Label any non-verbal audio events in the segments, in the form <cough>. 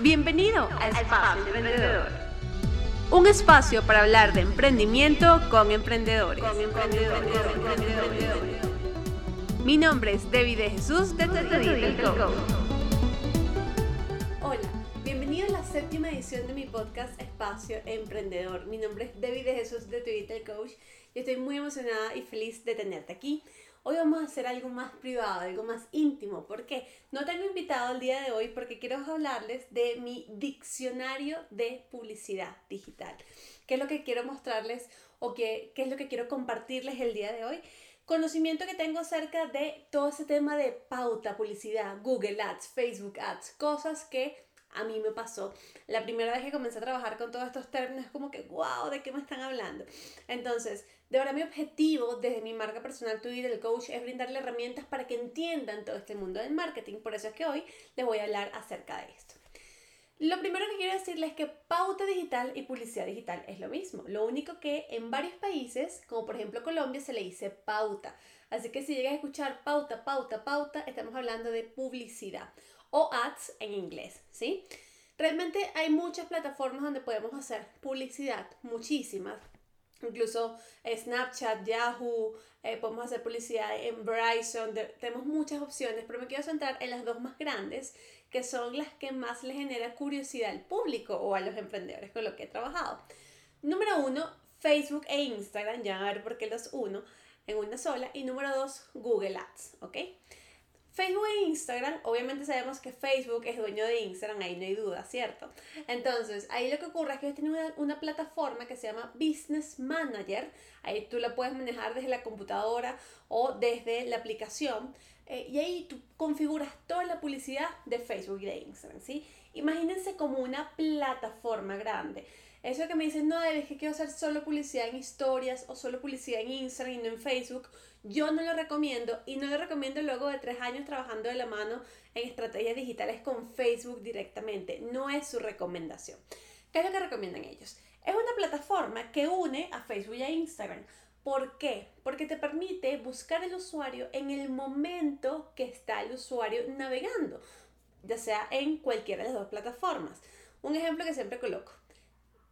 Bienvenido a Espacio Emprendedor. Un espacio para hablar de emprendimiento con emprendedores. Mi nombre es David de Jesús de Hola, bienvenido a la séptima edición de mi podcast Espacio Emprendedor. Mi nombre es David de Jesús de Twitter Coach y estoy muy emocionada y feliz de tenerte aquí. Hoy vamos a hacer algo más privado, algo más íntimo. ¿Por qué? No tengo invitado el día de hoy porque quiero hablarles de mi diccionario de publicidad digital. ¿Qué es lo que quiero mostrarles o qué, qué es lo que quiero compartirles el día de hoy? Conocimiento que tengo acerca de todo ese tema de pauta, publicidad, Google Ads, Facebook Ads, cosas que a mí me pasó. La primera vez que comencé a trabajar con todos estos términos, es como que, wow, ¿de qué me están hablando? Entonces, de verdad mi objetivo desde mi marca personal Twitter, el coach, es brindarle herramientas para que entiendan todo este mundo del marketing. Por eso es que hoy les voy a hablar acerca de esto. Lo primero que quiero decirles es que pauta digital y publicidad digital es lo mismo. Lo único que en varios países, como por ejemplo Colombia, se le dice pauta. Así que si llegas a escuchar pauta, pauta, pauta, estamos hablando de publicidad o ads en inglés, ¿sí? Realmente hay muchas plataformas donde podemos hacer publicidad, muchísimas. Incluso Snapchat, Yahoo, eh, podemos hacer publicidad en Verizon, tenemos muchas opciones, pero me quiero centrar en las dos más grandes, que son las que más le genera curiosidad al público o a los emprendedores con los que he trabajado. Número uno, Facebook e Instagram, ya a ver por qué los uno en una sola. Y número dos, Google Ads, ¿ok? Facebook e Instagram, obviamente sabemos que Facebook es dueño de Instagram, ahí no hay duda, ¿cierto? Entonces, ahí lo que ocurre es que ellos tienen una, plataforma que se llama Business Manager, ahí tú la puedes manejar desde la computadora o desde la aplicación, eh, y ahí tú configuras toda la publicidad de Facebook y de Instagram, ¿sí? Imagínense como una plataforma grande. Eso que me dicen, no, es que quiero hacer solo publicidad en historias o solo publicidad en Instagram y no en Facebook, yo no lo recomiendo y no lo recomiendo luego de tres años trabajando de la mano en estrategias digitales con Facebook directamente. No es su recomendación. ¿Qué es lo que recomiendan ellos? Es una plataforma que une a Facebook y a Instagram. ¿Por qué? Porque te permite buscar el usuario en el momento que está el usuario navegando, ya sea en cualquiera de las dos plataformas. Un ejemplo que siempre coloco.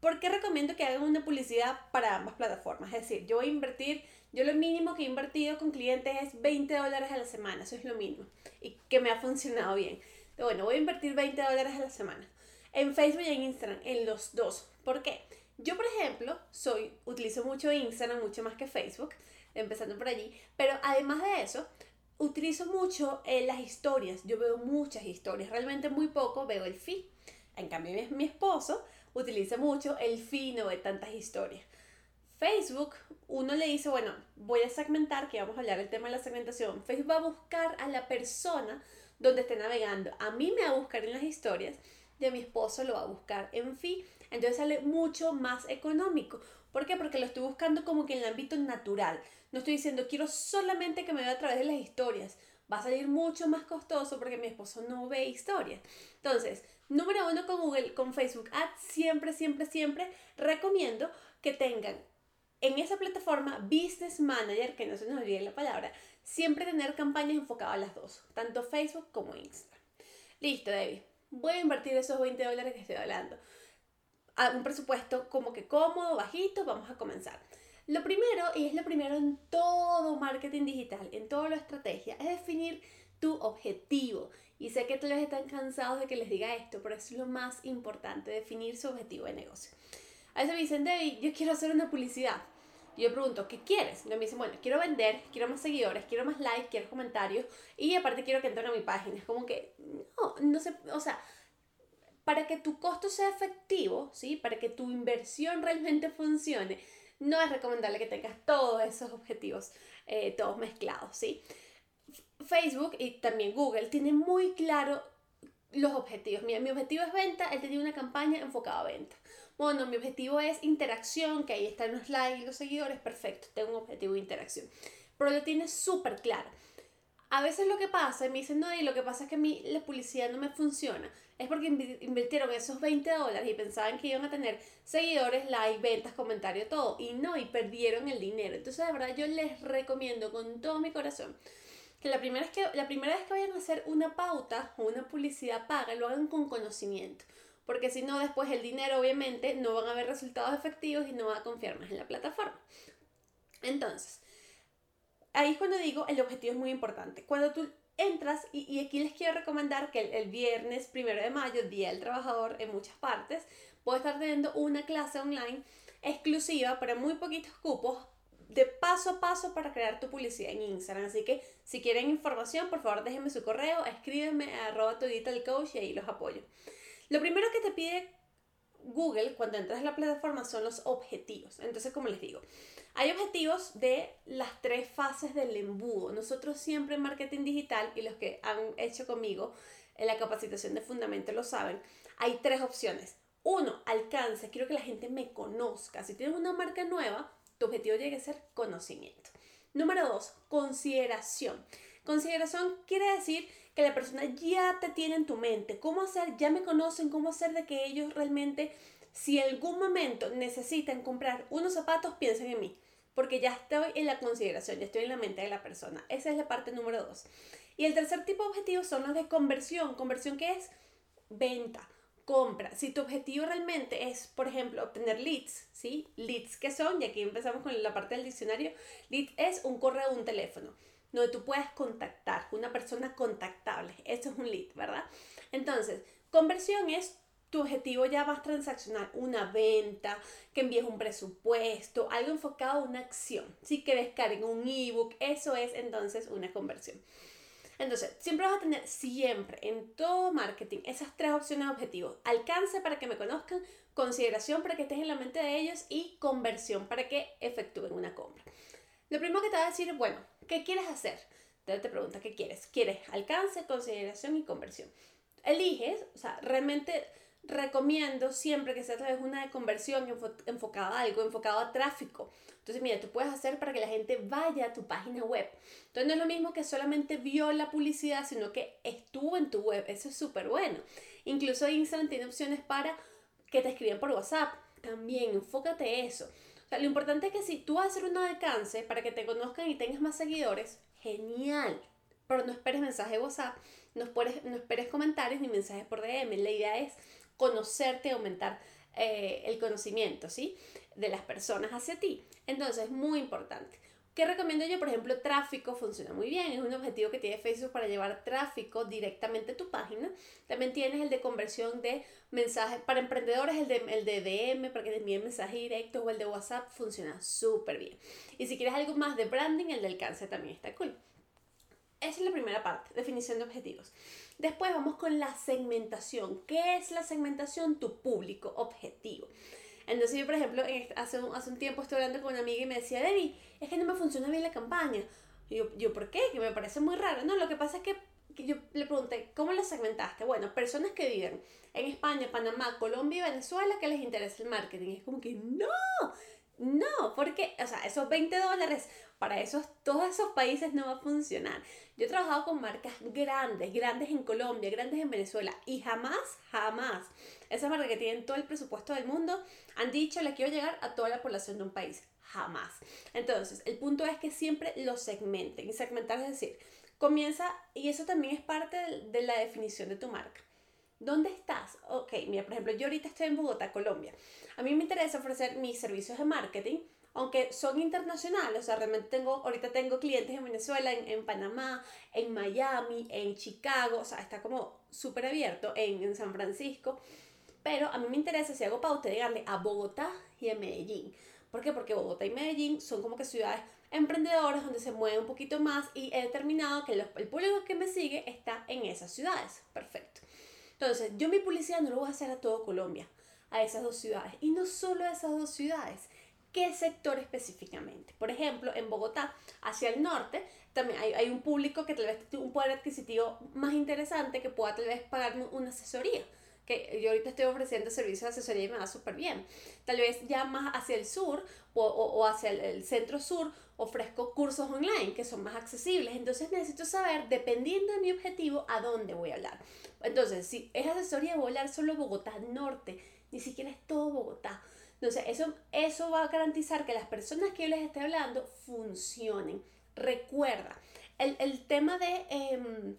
¿Por qué recomiendo que hagan una publicidad para ambas plataformas? Es decir, yo voy a invertir yo lo mínimo que he invertido con clientes es 20 dólares a la semana, eso es lo mínimo. Y que me ha funcionado bien. Bueno, voy a invertir 20 dólares a la semana. En Facebook y en Instagram, en los dos. ¿Por qué? Yo, por ejemplo, soy, utilizo mucho Instagram, mucho más que Facebook, empezando por allí. Pero además de eso, utilizo mucho eh, las historias. Yo veo muchas historias, realmente muy poco veo el feed. En cambio, mi, mi esposo utiliza mucho el feed, no ve tantas historias. Facebook, uno le dice, bueno, voy a segmentar, que vamos a hablar del tema de la segmentación. Facebook va a buscar a la persona donde esté navegando. A mí me va a buscar en las historias y a mi esposo lo va a buscar en feed. Entonces sale mucho más económico. ¿Por qué? Porque lo estoy buscando como que en el ámbito natural. No estoy diciendo, quiero solamente que me vea a través de las historias. Va a salir mucho más costoso porque mi esposo no ve historias. Entonces, número uno con Google, con Facebook Ads, siempre, siempre, siempre recomiendo que tengan en esa plataforma Business Manager, que no se nos olvide la palabra, siempre tener campañas enfocadas a las dos, tanto Facebook como Instagram. Listo, David. Voy a invertir esos 20 dólares que estoy hablando. A un presupuesto como que cómodo, bajito, vamos a comenzar. Lo primero, y es lo primero en todo marketing digital, en toda la estrategia, es definir tu objetivo. Y sé que todos están cansados de que les diga esto, pero es lo más importante, definir su objetivo de negocio. A veces me dicen, David, yo quiero hacer una publicidad. Y yo pregunto, ¿qué quieres? Y me dicen, bueno, quiero vender, quiero más seguidores, quiero más likes, quiero comentarios y aparte quiero que entren a mi página. Es como que, no, no sé, o sea, para que tu costo sea efectivo, ¿sí? Para que tu inversión realmente funcione, no es recomendable que tengas todos esos objetivos, eh, todos mezclados, ¿sí? Facebook y también Google tienen muy claro los objetivos. Mira, mi objetivo es venta, él tiene una campaña enfocada a venta bueno, mi objetivo es interacción, que ahí están los likes y los seguidores, perfecto, tengo un objetivo de interacción. Pero lo tienes súper claro. A veces lo que pasa, me dicen, no, y lo que pasa es que a mí la publicidad no me funciona, es porque invirtieron esos 20 dólares y pensaban que iban a tener seguidores, likes, ventas, comentarios, todo, y no, y perdieron el dinero. Entonces, de verdad, yo les recomiendo con todo mi corazón que la primera, es que la primera vez que vayan a hacer una pauta o una publicidad paga, lo hagan con conocimiento. Porque si no, después el dinero, obviamente, no van a haber resultados efectivos y no van a confiar más en la plataforma. Entonces, ahí es cuando digo, el objetivo es muy importante. Cuando tú entras, y, aquí les quiero recomendar que el, viernes primero de mayo, Día del Trabajador en muchas partes, puedo estar teniendo una clase online exclusiva para muy poquitos cupos de paso a paso para crear tu publicidad en Instagram. Así que si quieren información, por favor déjenme su correo, escríbenme a arroba tu coach y ahí los apoyo. Lo primero que te pide Google cuando entras en la plataforma son los objetivos. Entonces, como les digo, hay objetivos de las tres fases del embudo. Nosotros siempre en marketing digital, y los que han hecho conmigo en la capacitación de fundamento lo saben, hay tres opciones. Uno, alcance. Quiero que la gente me conozca. Si tienes una marca nueva, tu objetivo llegue a ser conocimiento. Número dos, consideración. Consideración quiere decir que la persona ya te tiene en tu mente. ¿Cómo hacer? Ya me conocen, cómo hacer de que ellos realmente, si en algún momento necesitan comprar unos zapatos, piensen en mí. Porque ya estoy en la consideración, ya estoy en la mente de la persona. Esa es la parte número dos. Y el tercer tipo de objetivos son los de conversión. ¿Conversión qué es? Venta compra. Si tu objetivo realmente es, por ejemplo, obtener leads, ¿sí? Leads, ¿qué son? Y aquí empezamos con la parte del diccionario. Lead es un correo un teléfono donde tú puedes contactar, una persona contactable. Eso es un lead, ¿verdad? Entonces, conversión es tu objetivo ya más transaccional, una venta, que envíes un presupuesto, algo enfocado a una acción, ¿sí? que descarguen un ebook, eso es entonces una conversión. Entonces, siempre vas a tener, siempre, en todo marketing, esas tres opciones de objetivos. Alcance para que me conozcan, consideración para que estés en la mente de ellos y conversión para que efectúen una compra. Lo primero que te va a decir, bueno, ¿qué quieres hacer? Entonces te pregunta, ¿qué quieres? ¿Quieres alcance, consideración y conversión? Eliges, o sea, realmente recomiendo siempre que sea a través de una conversión enfocada a algo, enfocado a tráfico. Entonces, mira, tú puedes hacer para que la gente vaya a tu página web. Entonces, no es lo mismo que solamente vio la publicidad, sino que estuvo en tu web. Eso es súper bueno. Incluso Instagram tiene opciones para que te escriban por WhatsApp. También, enfócate eso. O sea, lo importante es que si tú vas a hacer un alcance para que te conozcan y tengas más seguidores, genial. Pero no esperes mensaje de WhatsApp, no esperes, no esperes comentarios ni mensajes por DM. La idea es conocerte, aumentar eh, el conocimiento, ¿sí? De las personas hacia ti. Entonces, es muy importante. ¿Qué recomiendo yo? Por ejemplo, tráfico funciona muy bien. Es un objetivo que tiene Facebook para llevar tráfico directamente a tu página. También tienes el de conversión de mensajes. Para emprendedores, el de, el de DM, para que te envíen mensajes directos o el de WhatsApp funciona súper bien. Y si quieres algo más de branding, el de alcance también está cool. Esa es la primera parte, definición de objetivos. Después vamos con la segmentación. ¿Qué es la segmentación? Tu público objetivo. Entonces yo, por ejemplo, hace un, hace un tiempo estuve hablando con una amiga y me decía, Debbie, es que no me funciona bien la campaña. Yo, yo, ¿por qué? Que me parece muy raro. No, lo que pasa es que, yo le pregunté, ¿cómo la segmentaste? Bueno, personas que viven en España, Panamá, Colombia y Venezuela que les interesa el marketing. Es como que, no, no, porque, o sea, esos 20 dólares para esos, todos esos países no va a funcionar. Yo he trabajado con marcas grandes, grandes en Colombia, grandes en Venezuela y jamás, jamás, esas marcas que tienen todo el presupuesto del mundo han dicho, le quiero llegar a toda la población de un país. Jamás. Entonces, el punto es que siempre lo segmenten. Y segmentar es decir, comienza, y eso también es parte de la definición de tu marca. ¿Dónde estás? Ok, mira, por ejemplo, yo ahorita estoy en Bogotá, Colombia. A mí me interesa ofrecer mis servicios de marketing, aunque son internacionales. O sea, realmente tengo, ahorita tengo clientes en Venezuela, en, Panamá, en Miami, en Chicago. O sea, está como súper abierto en, en San Francisco. Pero a mí me interesa, si hago pauta, llegarle a Bogotá y a Medellín. ¿Por qué? Porque Bogotá y Medellín son como que ciudades emprendedoras donde se mueve un poquito más y he determinado que el público que me sigue está en esas ciudades. Perfecto. Entonces, yo mi publicidad no lo voy a hacer a todo Colombia, a esas dos ciudades. Y no solo a esas dos ciudades. ¿Qué sector específicamente? Por ejemplo, en Bogotá, hacia el norte, también hay, hay un público que tal vez tiene un poder adquisitivo más interesante que pueda tal vez pagarme una asesoría que yo ahorita estoy ofreciendo servicios de asesoría y me va súper bien. Tal vez ya más hacia el sur o, o, hacia el, centro sur ofrezco cursos online que son más accesibles. Entonces necesito saber, dependiendo de mi objetivo, a dónde voy a hablar. Entonces, si es asesoría, voy a hablar solo Bogotá Norte, ni siquiera es todo Bogotá. Entonces, eso, eso va a garantizar que las personas que yo les esté hablando funcionen. Recuerda, el, el tema de em,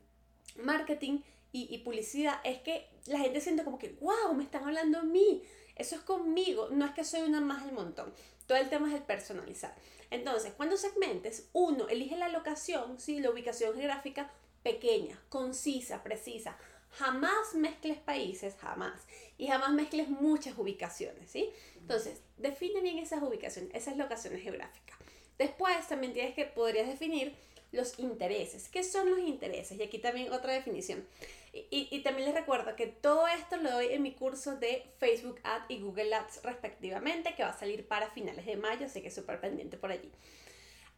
marketing y, y, publicidad es que la gente siente como que, wow, me están hablando a mí. Eso es conmigo, no es que soy una más del montón. Todo el tema es el personalizar. Entonces, cuando segmentes, uno elige la locación, ¿sí? la ubicación geográfica pequeña, concisa, precisa. Jamás mezcles países, jamás. Y jamás mezcles muchas ubicaciones, ¿sí? Entonces, define bien esas ubicaciones, esas locaciones geográficas. Después también tienes que, podrías definir los intereses. ¿Qué son los intereses? Y aquí también otra definición. Y, y, también les recuerdo que todo esto lo doy en mi curso de Facebook Ads y Google Ads respectivamente, que va a salir para finales de mayo, así que súper pendiente por allí.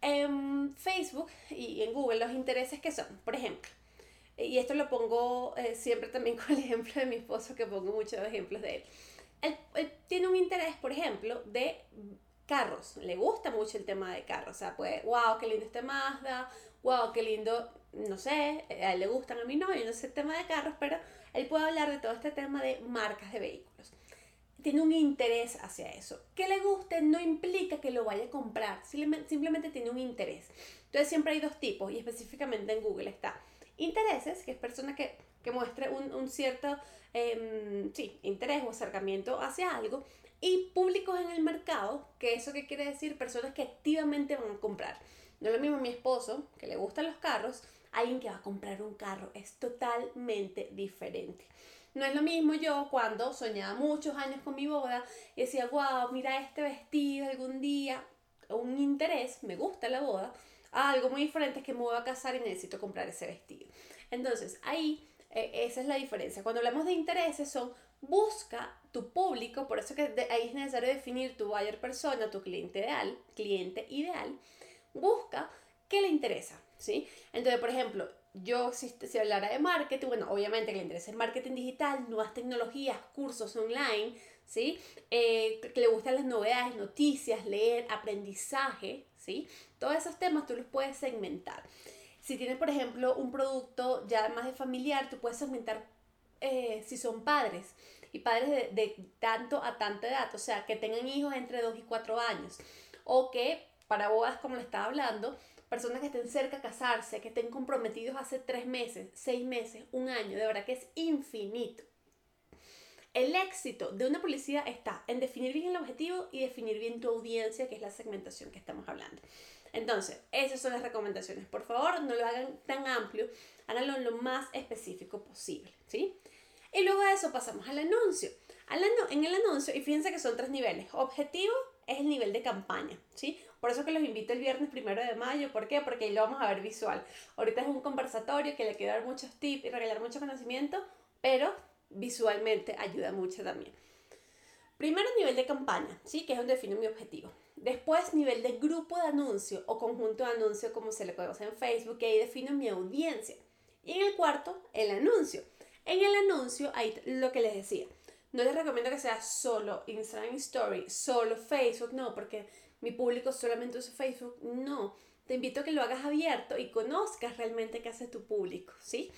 En Facebook y en Google los intereses que son, por ejemplo, y esto lo pongo eh, siempre también <laughs> con el ejemplo de mi esposo, que pongo muchos ejemplos de él. Él, él tiene un interés, por ejemplo, de carros. Le gusta mucho el tema de carros. O sea, pues, wow, qué lindo este Mazda, wow, qué lindo, no sé, a él le gustan, a mí no, no sé el tema de carros, pero él puede hablar de todo este tema de marcas de vehículos. Tiene un interés hacia eso. Que le guste no implica que lo vaya a comprar, simplemente tiene un interés. Entonces siempre hay dos tipos y específicamente en Google está intereses, que es persona que, que muestre un, un cierto eh, sí, interés o acercamiento hacia algo, y públicos en el mercado, que eso que quiere decir personas que activamente van a comprar. No es lo mismo mi esposo, que le gustan los carros, alguien que va a comprar un carro, es totalmente diferente. No es lo mismo yo cuando soñaba muchos años con mi boda y decía, wow, mira este vestido algún día, un interés, me gusta la boda, algo muy diferente es que me voy a casar y necesito comprar ese vestido. Entonces, ahí eh, esa es la diferencia. Cuando hablamos de intereses son busca tu público, por eso que ahí es necesario definir tu buyer persona, tu cliente ideal, cliente ideal, busca qué le interesa, ¿sí? Entonces, por ejemplo, yo si, si hablara de marketing, bueno, obviamente que le interesa el marketing digital, nuevas tecnologías, cursos online, ¿sí? Eh, que le gustan las novedades, noticias, leer, aprendizaje, ¿sí? Todos esos temas tú los puedes segmentar. Si tienes, por ejemplo, un producto ya más de familiar, tú puedes segmentar eh, si son padres y padres de, tanto a tanta edad, o sea, que tengan hijos entre 2 y 4 años, o que para bodas, como le estaba hablando, personas que estén cerca a casarse, que estén comprometidos hace 3 meses, 6 meses, un año, de verdad que es infinito. El éxito de una publicidad está en definir bien el objetivo y definir bien tu audiencia, que es la segmentación que estamos hablando. Entonces, esas son las recomendaciones. Por favor, no lo hagan tan amplio, háganlo lo más específico posible, ¿sí? Y luego de eso pasamos al anuncio. En el anuncio, y fíjense que son tres niveles. Objetivo es el nivel de campaña, ¿sí? Por eso que los invito el viernes primero de mayo. ¿Por qué? Porque ahí lo vamos a ver visual. Ahorita es un conversatorio que le quiero dar muchos tips y regalar mucho conocimiento, pero visualmente ayuda mucho también. Primero nivel de campaña, ¿sí? Que es donde defino mi objetivo. Después nivel de grupo de anuncio o conjunto de anuncio como se le conoce en Facebook, que ahí defino mi audiencia. Y en el cuarto, el anuncio. En el anuncio, ahí lo que les decía, no les recomiendo que sea solo Instagram Story, solo Facebook, no, porque mi público solamente usa Facebook, no. Te invito a que lo hagas abierto y conozcas realmente qué hace tu público, ¿sí?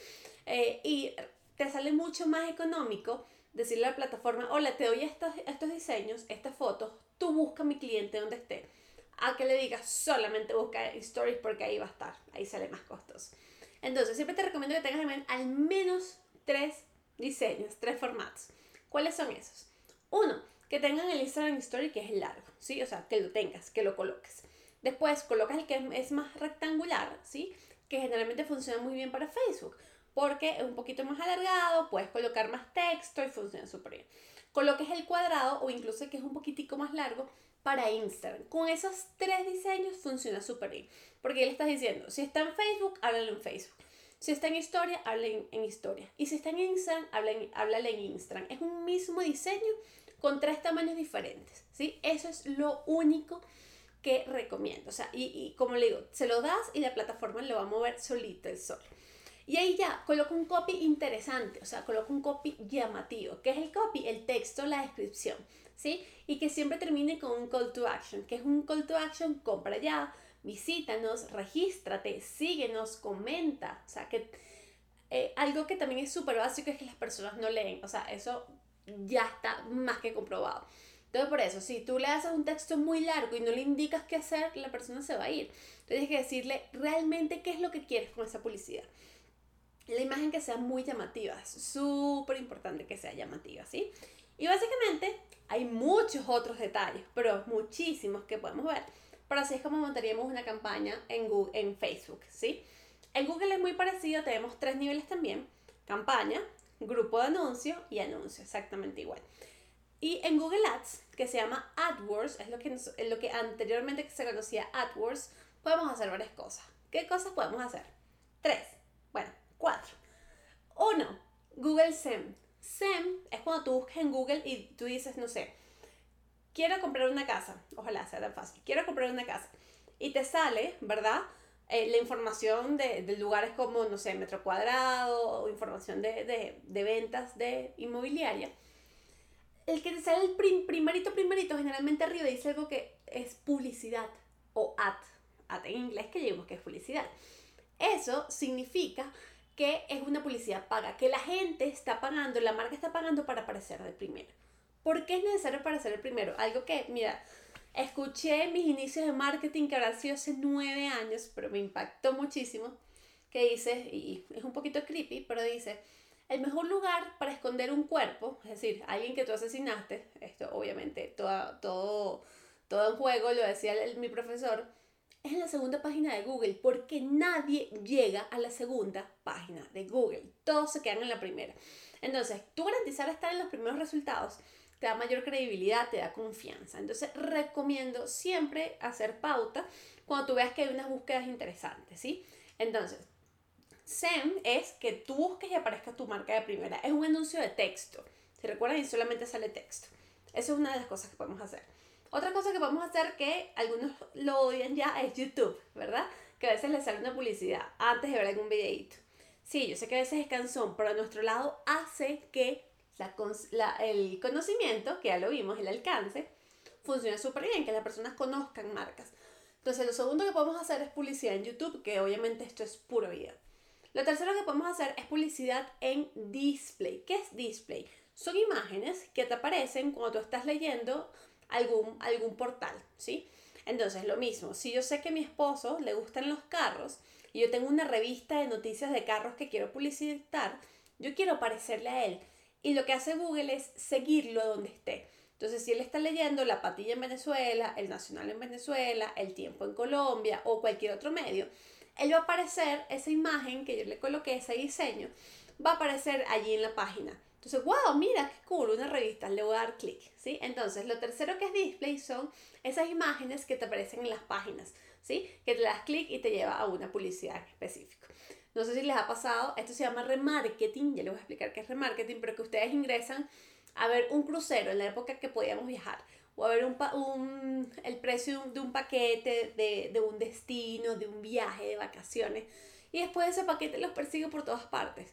Eh, y te sale mucho más económico decirle a la plataforma, hola, te doy estos, estos diseños, estas fotos, tú busca a mi cliente donde esté. A que le digas, solamente busca stories porque ahí va a estar, ahí sale más costoso. Entonces, siempre te recomiendo que tengas al menos tres diseños, tres formatos. ¿Cuáles son esos? Uno, que tengan el Instagram Story que es largo, ¿sí? O sea, que lo tengas, que lo coloques. Después colocas el que es más rectangular, ¿sí? Que generalmente funciona muy bien para Facebook, porque es un poquito más alargado, puedes colocar más texto y funciona súper bien. Coloques el cuadrado o incluso que es un poquitico más largo para Instagram. Con esos tres diseños funciona súper bien, porque le estás diciendo, si está en Facebook, háblalo en Facebook. Si está en historia, háblale en, historia. Y si está en Instagram, háblale, en Instagram. Es un mismo diseño con tres tamaños diferentes. ¿sí? Eso es lo único que recomiendo. O sea, y, y, como le digo, se lo das y la plataforma lo va a mover solito el sol. Y ahí ya coloco un copy interesante, o sea, coloco un copy llamativo. ¿Qué es el copy? El texto, la descripción, ¿sí? Y que siempre termine con un call to action. ¿Qué es un call to action? Compra ya, visítanos, regístrate, síguenos, comenta. O sea, que eh, algo que también es súper básico es que las personas no leen. O sea, eso ya está más que comprobado. Entonces, por eso, si tú le haces un texto muy largo y no le indicas qué hacer, la persona se va a ir. Entonces, tienes que decirle realmente qué es lo que quieres con esa publicidad. La imagen que sea muy llamativa, es súper importante que sea llamativa, ¿sí? Y básicamente hay muchos otros detalles, pero muchísimos que podemos ver. Pero así es como montaríamos una campaña en, Google, en Facebook, ¿sí? En Google es muy parecido, tenemos tres niveles también. Campaña, grupo de anuncio y anuncio, exactamente igual. Y en Google Ads, que se llama AdWords, es lo que, lo que anteriormente se conocía AdWords, podemos hacer varias cosas. ¿Qué cosas podemos hacer? Tres. Bueno, cuatro. Uno, Google SEM. SEM es cuando tú buscas en Google y tú dices, no sé, quiero comprar una casa. Ojalá sea tan fácil. Quiero comprar una casa. Y te sale, ¿verdad? Eh, la información de, de, lugares como, no sé, metro cuadrado o información de, de, de ventas de inmobiliaria el que te sale el primerito, primerito, generalmente arriba dice algo que es publicidad o ad, ad en inglés que llevamos que es publicidad. Eso significa que es una publicidad paga, que la gente está pagando, la marca está pagando para aparecer de primero. ¿Por qué es necesario aparecer el primero? Algo que, mira, escuché mis inicios de marketing que habrá sido hace nueve años, pero me impactó muchísimo, que dice, y es un poquito creepy, pero dice, el mejor lugar para esconder un cuerpo, es decir, alguien que tú asesinaste, esto obviamente todo, todo, todo en juego, lo decía mi profesor, es en la segunda página de Google, porque nadie llega a la segunda página de Google, todos se quedan en la primera. Entonces, tú garantizar estar en los primeros resultados te da mayor credibilidad, te da confianza. Entonces, recomiendo siempre hacer pauta cuando tú veas que hay unas búsquedas interesantes, ¿sí? Entonces, SEM es que tú busques y aparezca tu marca de primera. Es un anuncio de texto. Si recuerdan, y solamente sale texto. Eso es una de las cosas que podemos hacer. Otra cosa que podemos hacer que algunos lo odian ya es YouTube, ¿verdad? Que a veces les sale una publicidad antes de ver algún videito. Sí, yo sé que a veces es cansón, pero a nuestro lado hace que el conocimiento, que ya lo vimos, el alcance, funcione súper bien, que las personas conozcan marcas. Entonces, lo segundo que podemos hacer es publicidad en YouTube, que obviamente esto es puro video. Lo tercero que podemos hacer es publicidad en display. ¿Qué es display? Son imágenes que te aparecen cuando tú estás leyendo algún, algún portal, ¿sí? Entonces, lo mismo, si yo sé que a mi esposo le gustan los carros y yo tengo una revista de noticias de carros que quiero publicitar, yo quiero aparecerle a él. Y lo que hace Google es seguirlo donde esté. Entonces, si él está leyendo La Patilla en Venezuela, El Nacional en Venezuela, El Tiempo en Colombia o cualquier otro medio, él va a aparecer, esa imagen que yo le coloqué, ese diseño, va a aparecer allí en la página. Entonces, wow, mira qué cool, una revista, le voy a dar clic, ¿sí? Entonces, lo tercero que es display son esas imágenes que te aparecen en las páginas, ¿sí? Que te das clic y te lleva a una publicidad específica. No sé si les ha pasado, esto se llama remarketing, ya les voy a explicar qué es remarketing, pero que ustedes ingresan a ver un crucero en la época que podíamos viajar o a ver un, el precio de un paquete, de, un destino, de un viaje, de vacaciones. Y después ese paquete los persigue por todas partes.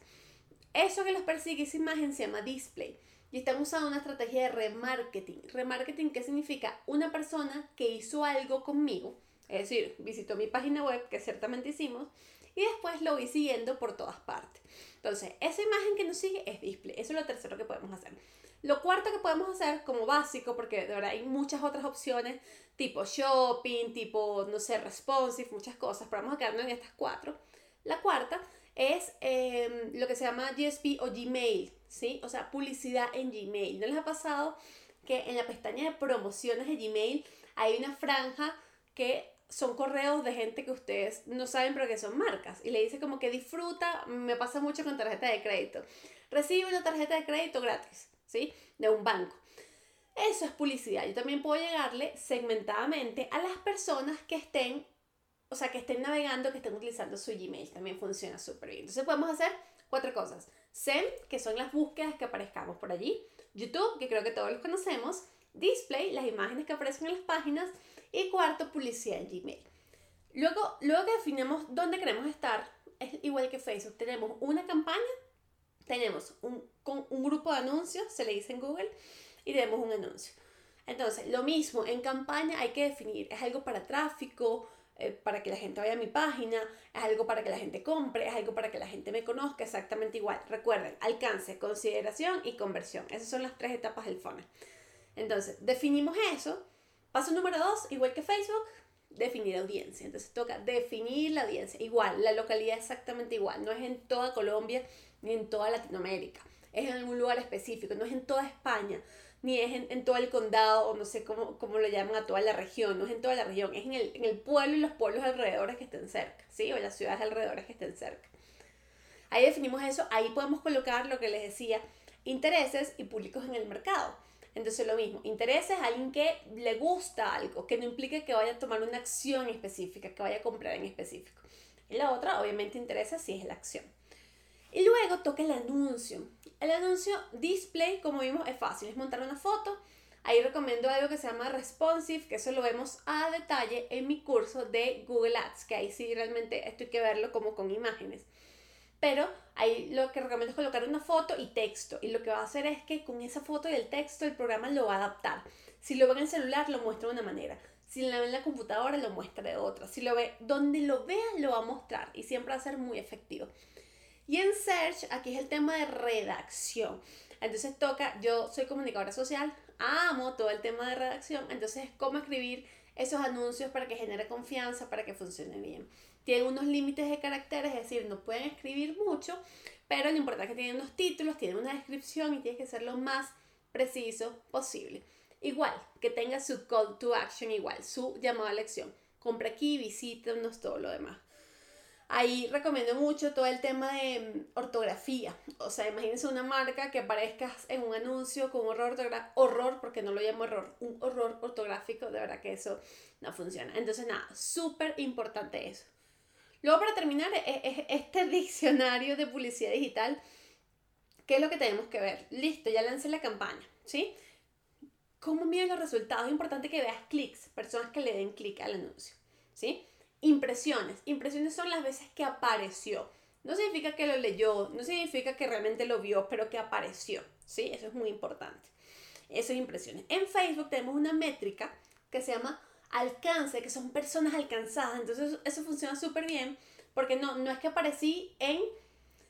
Eso que los persigue, esa imagen se llama display. Y están usando una estrategia de remarketing. Remarketing, ¿qué significa? Una persona que hizo algo conmigo, es decir, visitó mi página web, que ciertamente hicimos, y después lo voy siguiendo por todas partes. Entonces, esa imagen que nos sigue es display. Eso es lo tercero que podemos hacer. Lo cuarto que podemos hacer como básico, porque de verdad hay muchas otras opciones, tipo shopping, tipo, no sé, responsive, muchas cosas, pero vamos a quedarnos en estas cuatro. La cuarta es em, lo que se llama GSP o Gmail, ¿sí? O sea, publicidad en Gmail. ¿No les ha pasado que en la pestaña de promociones de Gmail hay una franja que son correos de gente que ustedes no saben pero que son marcas y le dice como que disfruta, me pasa mucho con tarjeta de crédito. Recibe una tarjeta de crédito gratis. ¿sí? De un banco. Eso es publicidad. Yo también puedo llegarle segmentadamente a las personas que estén, o sea, que estén navegando, que estén utilizando su Gmail. También funciona súper bien. Entonces podemos hacer cuatro cosas. SEM, que son las búsquedas que aparezcamos por allí. YouTube, que creo que todos los conocemos. Display, las imágenes que aparecen en las páginas. Y cuarto, publicidad en Gmail. Luego, luego que definimos dónde queremos estar, es igual que Facebook. Tenemos una campaña tenemos un, un grupo de anuncios, se le dice en Google, y tenemos un anuncio. Entonces, lo mismo, en campaña hay que definir, es algo para tráfico, eh, para que la gente vaya a mi página, es algo para que la gente compre, es algo para que la gente me conozca, exactamente igual. Recuerden, alcance, consideración y conversión. Esas son las tres etapas del funnel. Entonces, definimos eso. Paso número dos, igual que Facebook, definir audiencia. Entonces toca definir la audiencia. Igual, la localidad exactamente igual. No es en toda Colombia ni en toda Latinoamérica. Es en algún lugar específico. No es en toda España ni es en, todo el condado o no sé cómo, cómo lo llaman a toda la región. No es en toda la región. Es en el, en el pueblo y los pueblos alrededores que estén cerca. ¿Sí? O las ciudades alrededores que estén cerca. Ahí definimos eso. Ahí podemos colocar lo que les decía. Intereses y públicos en el mercado entonces lo mismo, interés es alguien que le gusta algo, que no implique que vaya a tomar una acción específica, que vaya a comprar en específico. Y la otra, obviamente, interesa si es la acción. Y luego toca el anuncio. El anuncio display, como vimos, es fácil, es montar una foto. Ahí recomiendo algo que se llama responsive, que eso lo vemos a detalle en mi curso de Google Ads, que ahí sí realmente esto hay que verlo como con imágenes. Pero ahí lo que recomiendo es colocar una foto y texto. Y lo que va a hacer es que con esa foto y el texto el programa lo va a adaptar. Si lo ve en el celular, lo muestra de una manera. Si lo ve en la computadora, lo muestra de otra. Si lo ve donde lo vea, lo va a mostrar. Y siempre va a ser muy efectivo. Y en Search, aquí es el tema de redacción. Entonces toca, yo soy comunicadora social, amo todo el tema de redacción. Entonces, cómo escribir esos anuncios para que genere confianza, para que funcione bien tienen unos límites de caracteres, es decir, no pueden escribir mucho, pero lo importante es que tienen unos títulos, tienen una descripción y tiene que ser lo más preciso posible. Igual, que tenga su call to action igual, su llamada a la acción. Compra aquí, visítanos, todo lo demás. Ahí recomiendo mucho todo el tema de mm, ortografía. O sea, imagínense una marca que aparezca en un anuncio con horror horror, porque no lo llamo error, un horror ortográfico, de verdad que eso no funciona. Entonces, nada, súper importante eso. Luego, para terminar, e, e, este <laughs> diccionario de publicidad digital, ¿qué es lo que tenemos que ver? Listo, ya lancé la campaña, ¿sí? ¿Cómo miden los resultados? Es importante que veas clics, personas que le den clic al anuncio, ¿sí? Impresiones. Impresiones son las veces que apareció. No significa que lo leyó, no significa que realmente lo vio, pero que apareció, ¿sí? Eso es muy importante. Eso es impresiones. En Facebook tenemos una métrica que se llama alcance, que son personas alcanzadas. Entonces eso funciona súper bien porque no, no es que aparecí en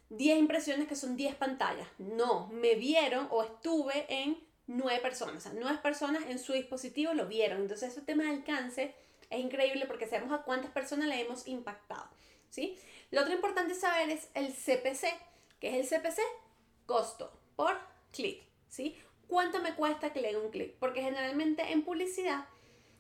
10 impresiones que son 10 pantallas. No, me vieron o estuve en 9 personas. O sea, 9 personas en su dispositivo lo vieron. Entonces ese tema de alcance es increíble porque sabemos a cuántas personas le hemos impactado. ¿sí? Lo otro importante saber es el CPC. ¿Qué es el CPC? Costo por clic. ¿sí? ¿Cuánto me cuesta que le un clic? Porque generalmente en publicidad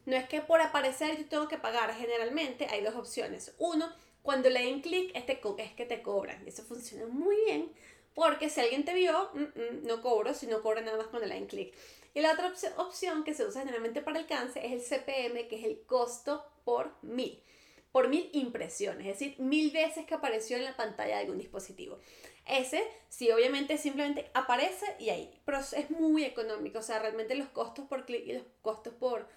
no es que por aparecer yo tengo que pagar, generalmente hay dos opciones. Uno, cuando le den clic este es que te cobran. Eso funciona muy bien porque si alguien te vio, mm, mm, no cobro, si no cobro nada más cuando le den clic. Y la otra opción que se usa generalmente para alcance es el CPM, que es el costo por mil. Por mil impresiones, es decir, mil veces que apareció en la pantalla de algún dispositivo. Ese, sí, obviamente simplemente aparece y ahí, pero es muy económico, o sea, realmente los costos por clic y los costos por,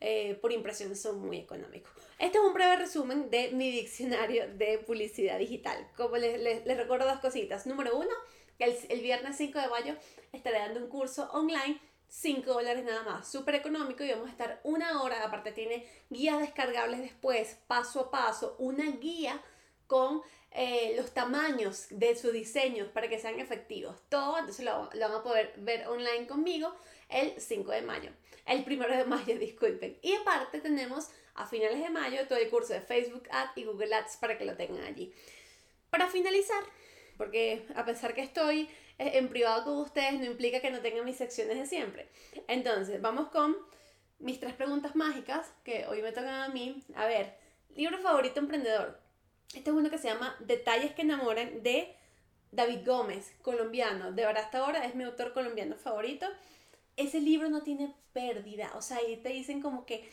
eh, por impresiones son muy económicos. Este es un breve resumen de mi diccionario de publicidad digital. Como les, les, recuerdo dos cositas. Número uno, el, el viernes 5 de mayo estaré dando un curso online 5 dólares nada más, súper económico y vamos a estar una hora, aparte tiene guías descargables después, paso a paso, una guía con eh, los tamaños de sus diseños para que sean efectivos. Todo, entonces lo, lo, van a poder ver online conmigo el 5 de mayo el primero de mayo, <laughs> disculpen. Y aparte tenemos a finales de mayo todo el curso de Facebook Ads y Google Ads para que lo tengan allí. Para finalizar, porque a pesar que estoy en privado con ustedes, no implica que no tenga mis secciones de siempre. Entonces, vamos con mis tres preguntas mágicas que hoy me tocan a mí. A ver, libro favorito emprendedor. Este es uno que se llama Detalles que enamoran de David Gómez, colombiano. De verdad, hasta ahora es mi autor colombiano favorito ese libro no tiene pérdida. O sea, ahí te dicen como que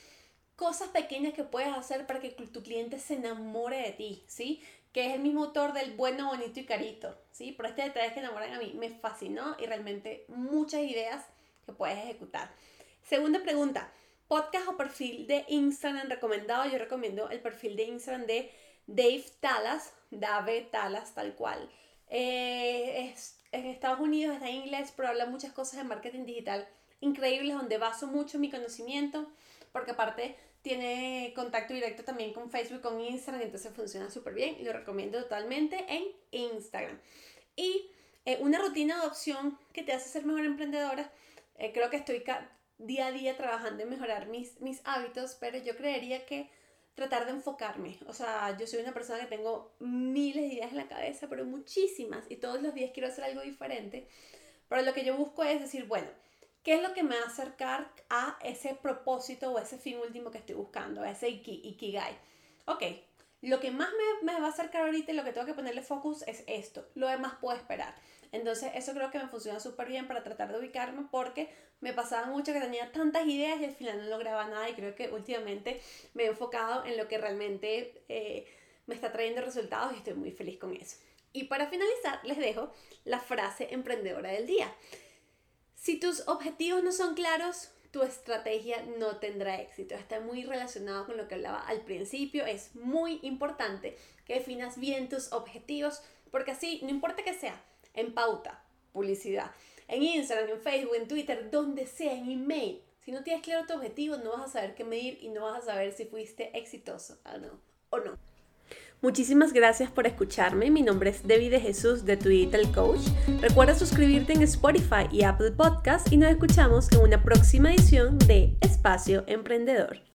cosas pequeñas que puedes hacer para que tu cliente se enamore de ti, ¿sí? Que es el mismo autor del bueno, bonito y carito, ¿sí? Pero este detalle que enamoran a mí me fascinó y realmente muchas ideas que puedes ejecutar. Segunda pregunta, podcast o perfil de Instagram recomendado. Yo recomiendo el perfil de Instagram de Dave Talas, Dave Talas, tal cual. Eh, es en Estados Unidos, está en inglés, pero habla muchas cosas de marketing digital increíbles, donde baso mucho mi conocimiento, porque aparte tiene contacto directo también con Facebook, con Instagram, entonces funciona súper bien lo recomiendo totalmente en Instagram. Y eh, una rutina de adopción que te hace ser mejor emprendedora, eh, creo que estoy día a día trabajando en mejorar mis, mis hábitos, pero yo creería que tratar de enfocarme. O sea, yo soy una persona que tengo miles de ideas en la cabeza, pero muchísimas, y todos los días quiero hacer algo diferente. Pero lo que yo busco es decir, bueno, ¿qué es lo que me va a acercar a ese propósito o ese fin último que estoy buscando, a ese ikigai? Ok, lo que más me, me va a acercar ahorita y lo que tengo que ponerle focus es esto. Lo demás puedo esperar. Entonces eso creo que me funciona súper bien para tratar de ubicarme porque me pasaba mucho que tenía tantas ideas y al final no lograba nada y creo que últimamente me he enfocado en lo que realmente eh, me está trayendo resultados y estoy muy feliz con eso. Y para finalizar les dejo la frase emprendedora del día. Si tus objetivos no son claros, tu estrategia no tendrá éxito. Está muy relacionado con lo que hablaba al principio. Es muy importante que definas bien tus objetivos porque así, no importa que sea, en pauta, publicidad, en Instagram, en Facebook, en Twitter, donde sea, en email. Si no tienes claro tu objetivo, no vas a saber qué medir y no vas a saber si fuiste exitoso o no. O no. Muchísimas gracias por escucharme. Mi nombre es Debbie de Jesús de Twitter Coach. Recuerda suscribirte en Spotify y Apple Podcast y nos escuchamos en una próxima edición de Espacio Emprendedor.